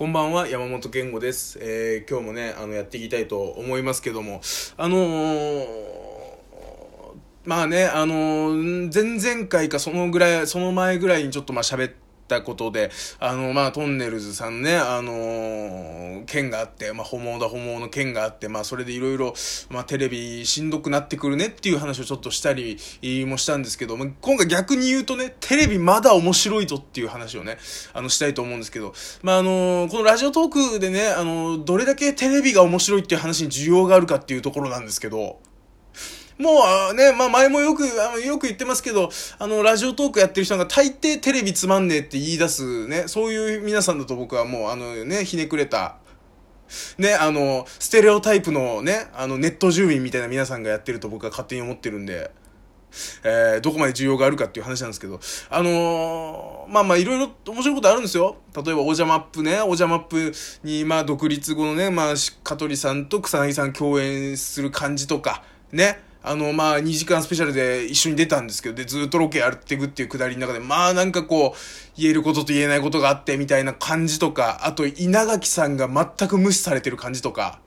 こんばんは、山本健吾です。えー、今日もね、あの、やっていきたいと思いますけども、あのー、まあね、あのー、前々回かそのぐらい、その前ぐらいにちょっとまあ喋って、ったことで、あの、まあ、トンネルズさんね、あのー、件があって、まあ、ホモだ、ホモの件があって、まあ、それでいろいろ、まあ、テレビしんどくなってくるねっていう話をちょっとしたりもしたんですけど、まあ、今回逆に言うとね、テレビまだ面白いぞっていう話をね、あの、したいと思うんですけど、まあ、あのー、このラジオトークでね、あのー、どれだけテレビが面白いっていう話に需要があるかっていうところなんですけど、もうね、まあ前もよく、あの、よく言ってますけど、あの、ラジオトークやってる人が大抵テレビつまんねえって言い出すね、そういう皆さんだと僕はもう、あのね、ひねくれた、ね、あの、ステレオタイプのね、あの、ネット住民みたいな皆さんがやってると僕は勝手に思ってるんで、えー、どこまで需要があるかっていう話なんですけど、あのー、まあまあいろいろ面白いことあるんですよ。例えば、おじゃマップね、おじゃマップに、まあ独立後のね、まあ、香取さんと草薙さん共演する感じとか、ね、あの、まあ、2時間スペシャルで一緒に出たんですけど、で、ずっとロケやっていくっていうくだりの中で、まあ、なんかこう、言えることと言えないことがあって、みたいな感じとか、あと、稲垣さんが全く無視されてる感じとか、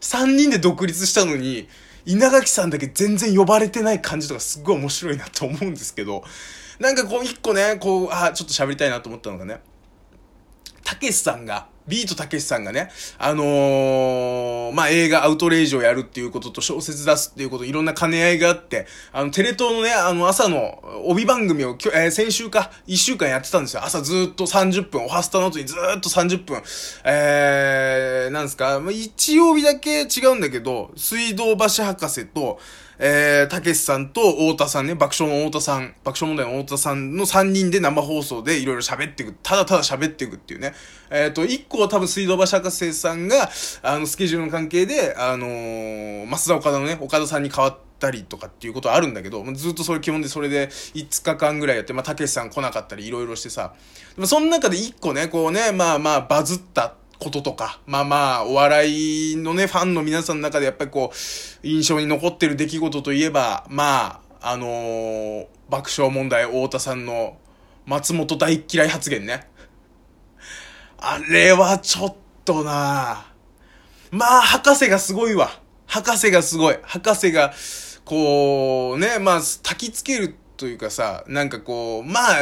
3人で独立したのに、稲垣さんだけ全然呼ばれてない感じとかすっごい面白いなと思うんですけど、なんかこう、一個ね、こう、あ、ちょっと喋りたいなと思ったのがね、たけしさんが、ビートたけしさんがね、あのー、まあ、映画アウトレイジをやるっていうことと小説出すっていうこと、いろんな兼ね合いがあって、あの、テレ東のね、あの、朝の帯番組を、えー、先週か、1週間やってたんですよ。朝ずっと30分、おはスタの後にずっと30分。えー、なんですか、まあ、一曜日だけ違うんだけど、水道橋博士と、えー、たけしさんと太田さんね、爆笑の太田さん、爆笑問題の太田さんの3人で生放送でいろいろ喋っていく。ただただ喋っていくっていうね。えっ、ー、と、1個は多分水道橋博士さんが、あの、スケジュールの関係で、あのー、増田岡田のね、岡田さんに代わったりとかっていうことはあるんだけど、ずっとそれ基本でそれで5日間ぐらいやって、まあ、たけしさん来なかったりいろいろしてさ、でもその中で1個ね、こうね、まあまあバズったこととか、まあまあ、お笑いのね、ファンの皆さんの中でやっぱりこう、印象に残ってる出来事といえば、まあ、あのー、爆笑問題太田さんの松本大嫌い発言ね。あれはちょっとなまあ、博士がすごいわ。博士がすごい。博士が、こう、ね、まあ、焚きつけるというかさ、なんかこう、まあ、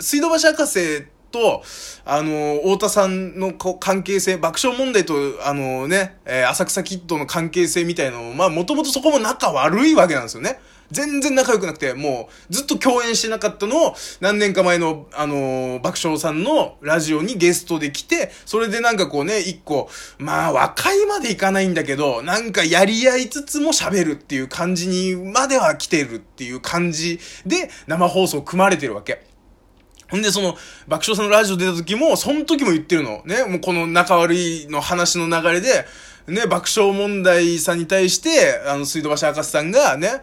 水道橋博士と、あの、太田さんの関係性、爆笑問題と、あのね、えー、浅草キッドの関係性みたいなのも、まあ、もともとそこも仲悪いわけなんですよね。全然仲良くなくて、もう、ずっと共演してなかったのを、何年か前の、あのー、爆笑さんのラジオにゲストで来て、それでなんかこうね、一個、まあ、和解までいかないんだけど、なんかやり合いつつも喋るっていう感じにまでは来てるっていう感じで、生放送組まれてるわけ。ほんで、その、爆笑さんのラジオ出た時も、その時も言ってるの。ね、もうこの仲悪いの話の流れで、ね、爆笑問題さんに対して、あの、水道橋博士さんが、ね、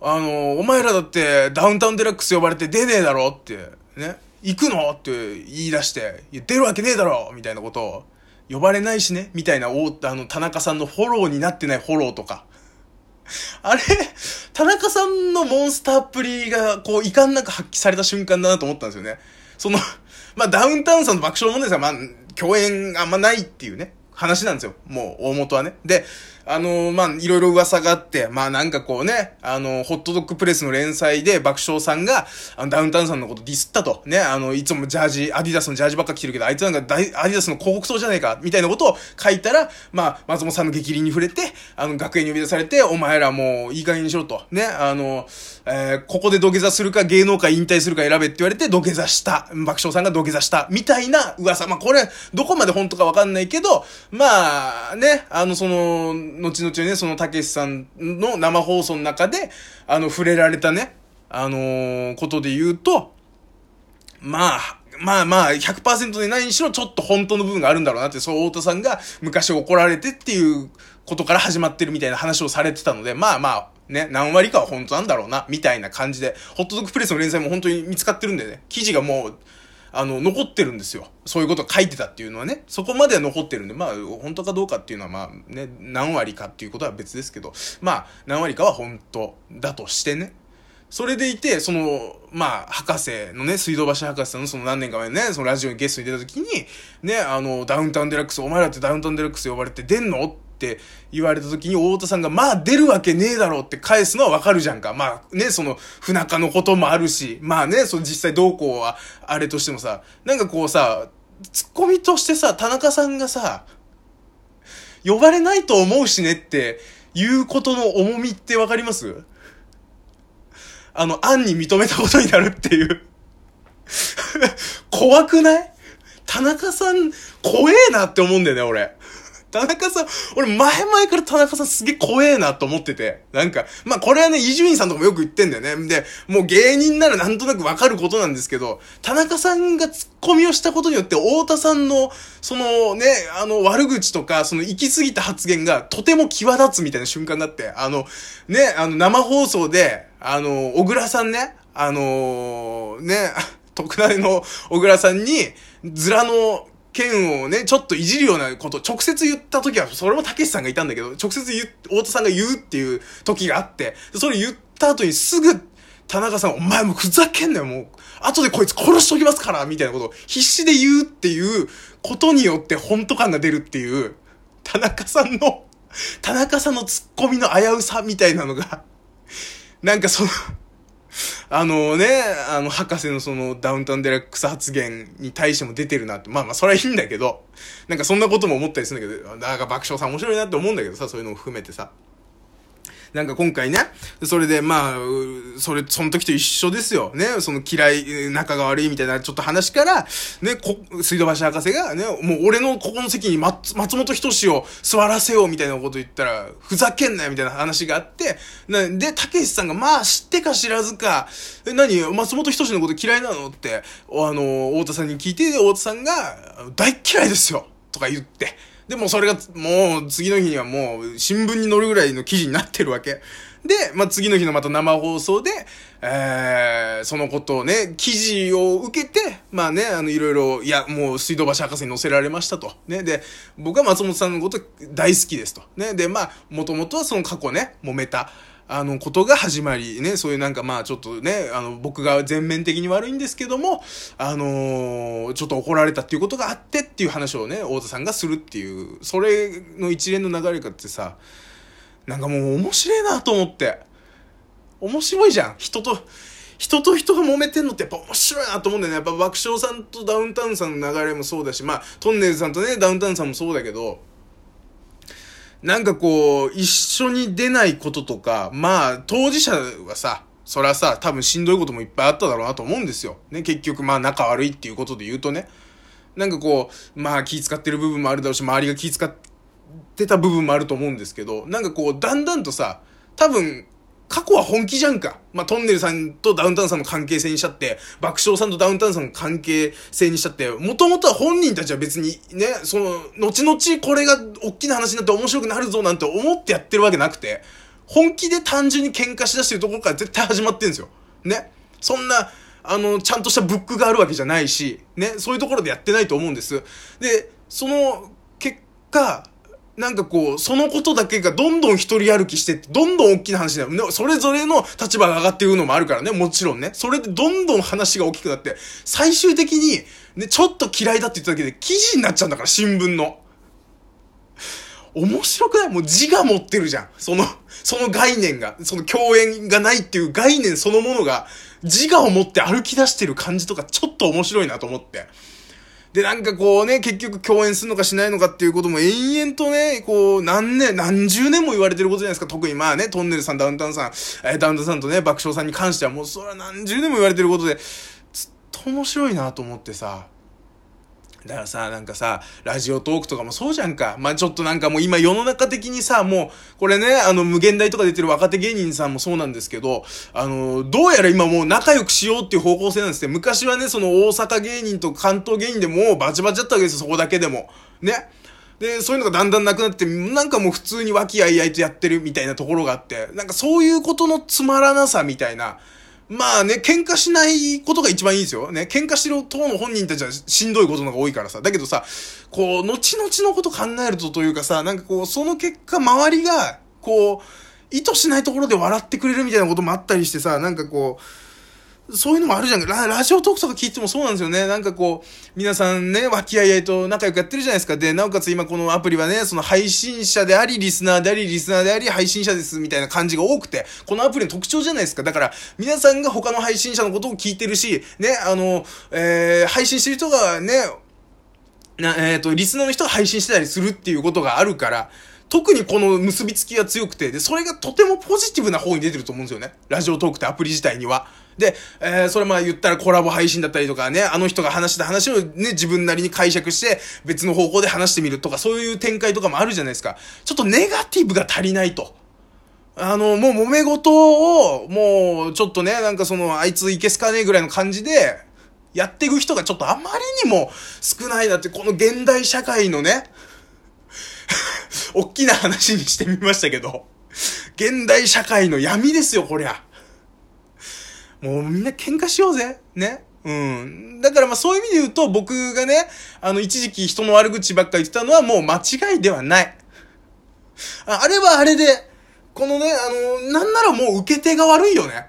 あの、お前らだってダウンタウンデラックス呼ばれて出ねえだろって、ね、行くの？って言い出して、出るわけねえだろみたいなことを、呼ばれないしねみたいな、あの、田中さんのフォローになってないフォローとか。あれ、田中さんのモンスターっぷりが、こう、遺憾なく発揮された瞬間だなと思ったんですよね。その、まあ、ダウンタウンさんの爆笑問題さんは、まあ、共演あんまないっていうね、話なんですよ。もう、大元はね。で、あのー、まあ、いろいろ噂があって、まあ、なんかこうね、あのー、ホットドッグプレスの連載で爆笑さんが、あの、ダウンタウンさんのことディスったと。ね、あの、いつもジャージ、アディダスのジャージばっか着てるけど、あいつなんかアディダスの広告塔じゃねえか、みたいなことを書いたら、まあ、松本さんの激励に触れて、あの、学園に呼び出されて、お前らもういい加減にしろと。ね、あの、えー、ここで土下座するか芸能界引退するか選べって言われて土下座した。爆笑さんが土下座した。みたいな噂。まあ、これ、どこまで本当かわかんないけど、まあ、ね、あの、その、後々ね、その、たけしさんの生放送の中で、あの、触れられたね、あのー、ことで言うと、まあ、まあまあ、100%でないにしろ、ちょっと本当の部分があるんだろうなって、そう、太田さんが昔怒られてっていうことから始まってるみたいな話をされてたので、まあまあ、ね、何割かは本当なんだろうな、みたいな感じで、ホットドッグプレスの連載も本当に見つかってるんでね、記事がもう、あの、残ってるんですよ。そういうこと書いてたっていうのはね、そこまでは残ってるんで、まあ、本当かどうかっていうのは、まあね、何割かっていうことは別ですけど、まあ、何割かは本当だとしてね。それでいて、その、まあ、博士のね、水道橋博士のその何年か前ね、そのラジオにゲストに出た時に、ね、あの、ダウンタウンデラックス、お前らってダウンタウンデラックス呼ばれて出んのってって言われた時に、太田さんが、まあ出るわけねえだろうって返すのはわかるじゃんか。まあね、その、不仲のこともあるし、まあね、その実際どうこうは、あれとしてもさ、なんかこうさ、ツッコミとしてさ、田中さんがさ、呼ばれないと思うしねっていうことの重みってわかります？あの、案に認めたことになるっていう怖くない？田中さん、怖えなって思うんだよね、俺。田中さん、俺前々から田中さんすげえ怖えなと思ってて。なんか、まあこれはね、伊集院さんとかもよく言ってんだよね。で、もう芸人ならなんとなくわかることなんですけど、田中さんがツッコミをしたことによって、太田さんの、そのね、あの悪口とか、その行き過ぎた発言がとても際立つみたいな瞬間があって、あの、ね、あの生放送で、あの、小倉さんね、あのー、ね、特大の小倉さんに、ズラの剣をね、ちょっといじるようなことを、直接言った時は、それもたけしさんがいたんだけど、直接言う、太田さんが言うっていう時があって、それ言った後にすぐ、田中さん、お前もうふざけんなよ、もう。後でこいつ殺しときますから、みたいなことを必死で言うっていうことによって本当感が出るっていう、田中さんの、田中さんのツッコミの危うさみたいなのが、なんかそのあのね、あの、博士のそのダウンタウンデラックス発言に対しても出てるなって、まあまあそれはいいんだけど、なんかそんなことも思ったりするんだけど、なんか爆笑さん面白いなって思うんだけどさ、そういうのも含めてさ。なんか今回ね、それでまあ、それ、その時と一緒ですよ。ね、その嫌い、仲が悪いみたいなちょっと話から、ね、こ、水道橋博士がね、もう俺のここの席に松松本人志を座らせようみたいなこと言ったら、ふざけんなよみたいな話があって、なで、たけしさんがまあ知ってか知らずか、え、何？松本人志のこと嫌いなの？って、あの、太田さんに聞いて、太田さんが、大嫌いですよ。とか言って、で、もそれが、もう、次の日にはもう、新聞に載るぐらいの記事になってるわけ。で、まあ、次の日のまた生放送で、えー、そのことをね、記事を受けて、まあね、あの、いろいろ、いや、もう、水道橋博士に載せられましたと。ね、で、僕は松本さんのこと大好きですと。ね、で、まあ、もともとはその過去ね、揉めた。あの、ことが始まり、ね、そういうなんかまあちょっとね、あの、僕が全面的に悪いんですけども、あのー、ちょっと怒られたっていうことがあってっていう話をね、太田さんがするっていう、それの一連の流れかってさ、なんかもう面白いなと思って。面白いじゃん。人と、人と人が揉めてんのってやっぱ面白いなと思うんだよね。やっぱ爆笑さんとダウンタウンさんの流れもそうだし、まあ、トンネルさんとね、ダウンタウンさんもそうだけど、なんかこう、一緒に出ないこととか、まあ、当事者はさ、それはさ、多分しんどいこともいっぱいあっただろうなと思うんですよ。ね、結局まあ仲悪いっていうことで言うとね。なんかこう、まあ気使ってる部分もあるだろうし、周りが気使ってた部分もあると思うんですけど、なんかこう、だんだんとさ、多分、過去は本気じゃんか。まあ、トンネルさんとダウンタウンさんの関係性にしちゃって、爆笑さんとダウンタウンさんの関係性にしちゃって、もともとは本人たちは別にね、その、後々これが大きな話になって面白くなるぞなんて思ってやってるわけなくて、本気で単純に喧嘩しだしてるところから絶対始まってんですよ。ね。そんな、あの、ちゃんとしたブックがあるわけじゃないし、ね、そういうところでやってないと思うんです。で、その結果、なんかこう、そのことだけがどんどん一人歩きして、どんどん大きな話になる。それぞれの立場が上がっていくのもあるからね、もちろんね。それでどんどん話が大きくなって、最終的に、ね、ちょっと嫌いだって言っただけで記事になっちゃうんだから、新聞の。面白くない？もう自我持ってるじゃん。その、その概念が、その共演がないっていう概念そのものが、自我を持って歩き出してる感じとか、ちょっと面白いなと思って。で、なんかこうね、結局共演するのかしないのかっていうことも延々とね、こう、何年、何十年も言われてることじゃないですか。特にまあね、トンネルさん、ダウンタウンさん、えー、ダウンタウンさんとね、爆笑さんに関してはもうそれは何十年も言われてることで、ずっと面白いなと思ってさ、だからさ、なんかさ、ラジオトークとかもそうじゃんか。まあ、ちょっとなんかもう今世の中的にさ、もう、これね、あの、無限大とか出てる若手芸人さんもそうなんですけど、あの、どうやら今もう仲良くしようっていう方向性なんですね。昔はね、その大阪芸人と関東芸人でもバチバチだったわけですよ、そこだけでも。ね。で、そういうのがだんだんなくなって、なんかもう普通に和気あいあいとやってるみたいなところがあって、なんかそういうことのつまらなさみたいな、まあね、喧嘩しないことが一番いいですよ。ね、喧嘩してる党の本人たちはしんどいことの方が多いからさ。だけどさ、こう、後々のこと考えるとというかさ、なんかこう、その結果、周りが、こう、意図しないところで笑ってくれるみたいなこともあったりしてさ、なんかこう、そういうのもあるじゃん。ララジオトークとか聞いてもそうなんですよね。なんかこう、皆さんね、和気あいあいと仲良くやってるじゃないですか。で、なおかつ今このアプリはね、その配信者であり、リスナーであり、リスナーであり、配信者ですみたいな感じが多くて、このアプリの特徴じゃないですか。だから、皆さんが他の配信者のことを聞いてるし、ね、あの、えー、配信してる人がね、な、えっ、ー、と、リスナーの人が配信してたりするっていうことがあるから、特にこの結びつきが強くて、で、それがとてもポジティブな方に出てると思うんですよね。ラジオトークってアプリ自体には。で、えー、それまあ言ったらコラボ配信だったりとかね、あの人が話した話をね、自分なりに解釈して別の方向で話してみるとか、そういう展開とかもあるじゃないですか。ちょっとネガティブが足りないと。あの、もう揉め事を、もう、ちょっとね、なんかその、あいついけすかねえぐらいの感じで、やっていく人がちょっとあまりにも少ないなって、この現代社会のね、大きな話にしてみましたけど、現代社会の闇ですよ、こりゃ。もうみんな喧嘩しようぜ。ね。うん。だからまあそういう意味で言うと僕がね、あの一時期人の悪口ばっか言ってたのはもう間違いではない。ああれはあれで、このね、あの、なんならもう受け手が悪いよね。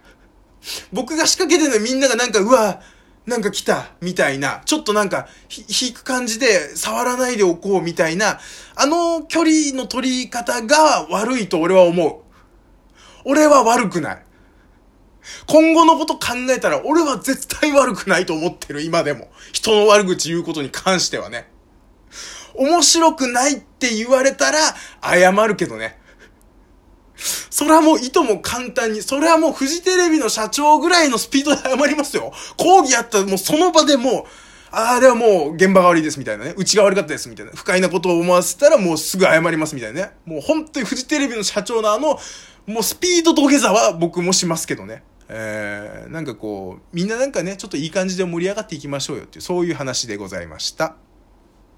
僕が仕掛けてるのみんながなんか、うわ、なんか来た、みたいな、ちょっとなんか、引く感じで触らないでおこう、みたいな、あの距離の取り方が悪いと俺は思う。俺は悪くない。今後のこと考えたら俺は絶対悪くないと思ってる、今でも。人の悪口言うことに関してはね。面白くないって言われたら謝るけどね。それはもう意図も簡単に、それはもうフジテレビの社長ぐらいのスピードで謝りますよ。講義やったらもうその場でもう、ああ、ではもう現場が悪いですみたいなね。うちが悪かったですみたいな。不快なことを思わせたらもうすぐ謝りますみたいなね。もう本当にフジテレビの社長のあの、もうスピード土下座は僕もしますけどね。えー、なんかこう、みんななんかね、ちょっといい感じで盛り上がっていきましょうよっていう、そういう話でございました。